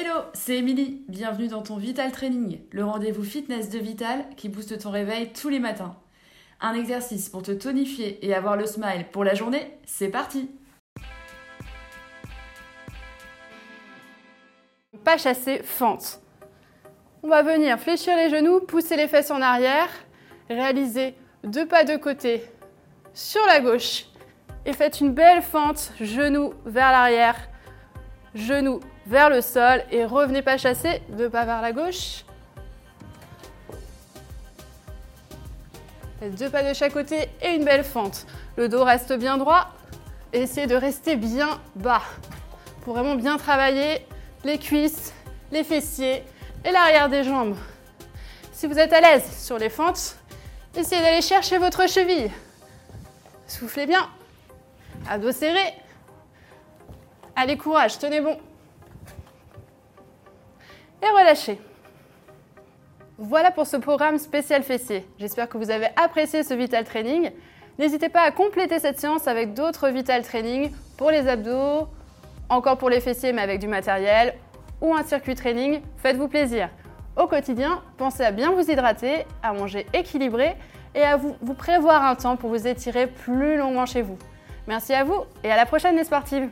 Hello, c'est Émilie. Bienvenue dans ton Vital Training, le rendez-vous fitness de Vital qui booste ton réveil tous les matins. Un exercice pour te tonifier et avoir le smile pour la journée, c'est parti Pas chasser, fente. On va venir fléchir les genoux, pousser les fesses en arrière, réaliser deux pas de côté sur la gauche et faites une belle fente, genoux vers l'arrière, genoux vers le sol et revenez pas chasser, deux pas vers la gauche. Deux pas de chaque côté et une belle fente. Le dos reste bien droit. Essayez de rester bien bas pour vraiment bien travailler les cuisses, les fessiers et l'arrière des jambes. Si vous êtes à l'aise sur les fentes, essayez d'aller chercher votre cheville. Soufflez bien. À dos serré. Allez, courage, tenez bon et relâchez. Voilà pour ce programme spécial fessier. J'espère que vous avez apprécié ce Vital Training. N'hésitez pas à compléter cette séance avec d'autres Vital Training pour les abdos, encore pour les fessiers mais avec du matériel ou un circuit training. Faites-vous plaisir. Au quotidien, pensez à bien vous hydrater, à manger équilibré et à vous, vous prévoir un temps pour vous étirer plus longuement chez vous. Merci à vous et à la prochaine les sportives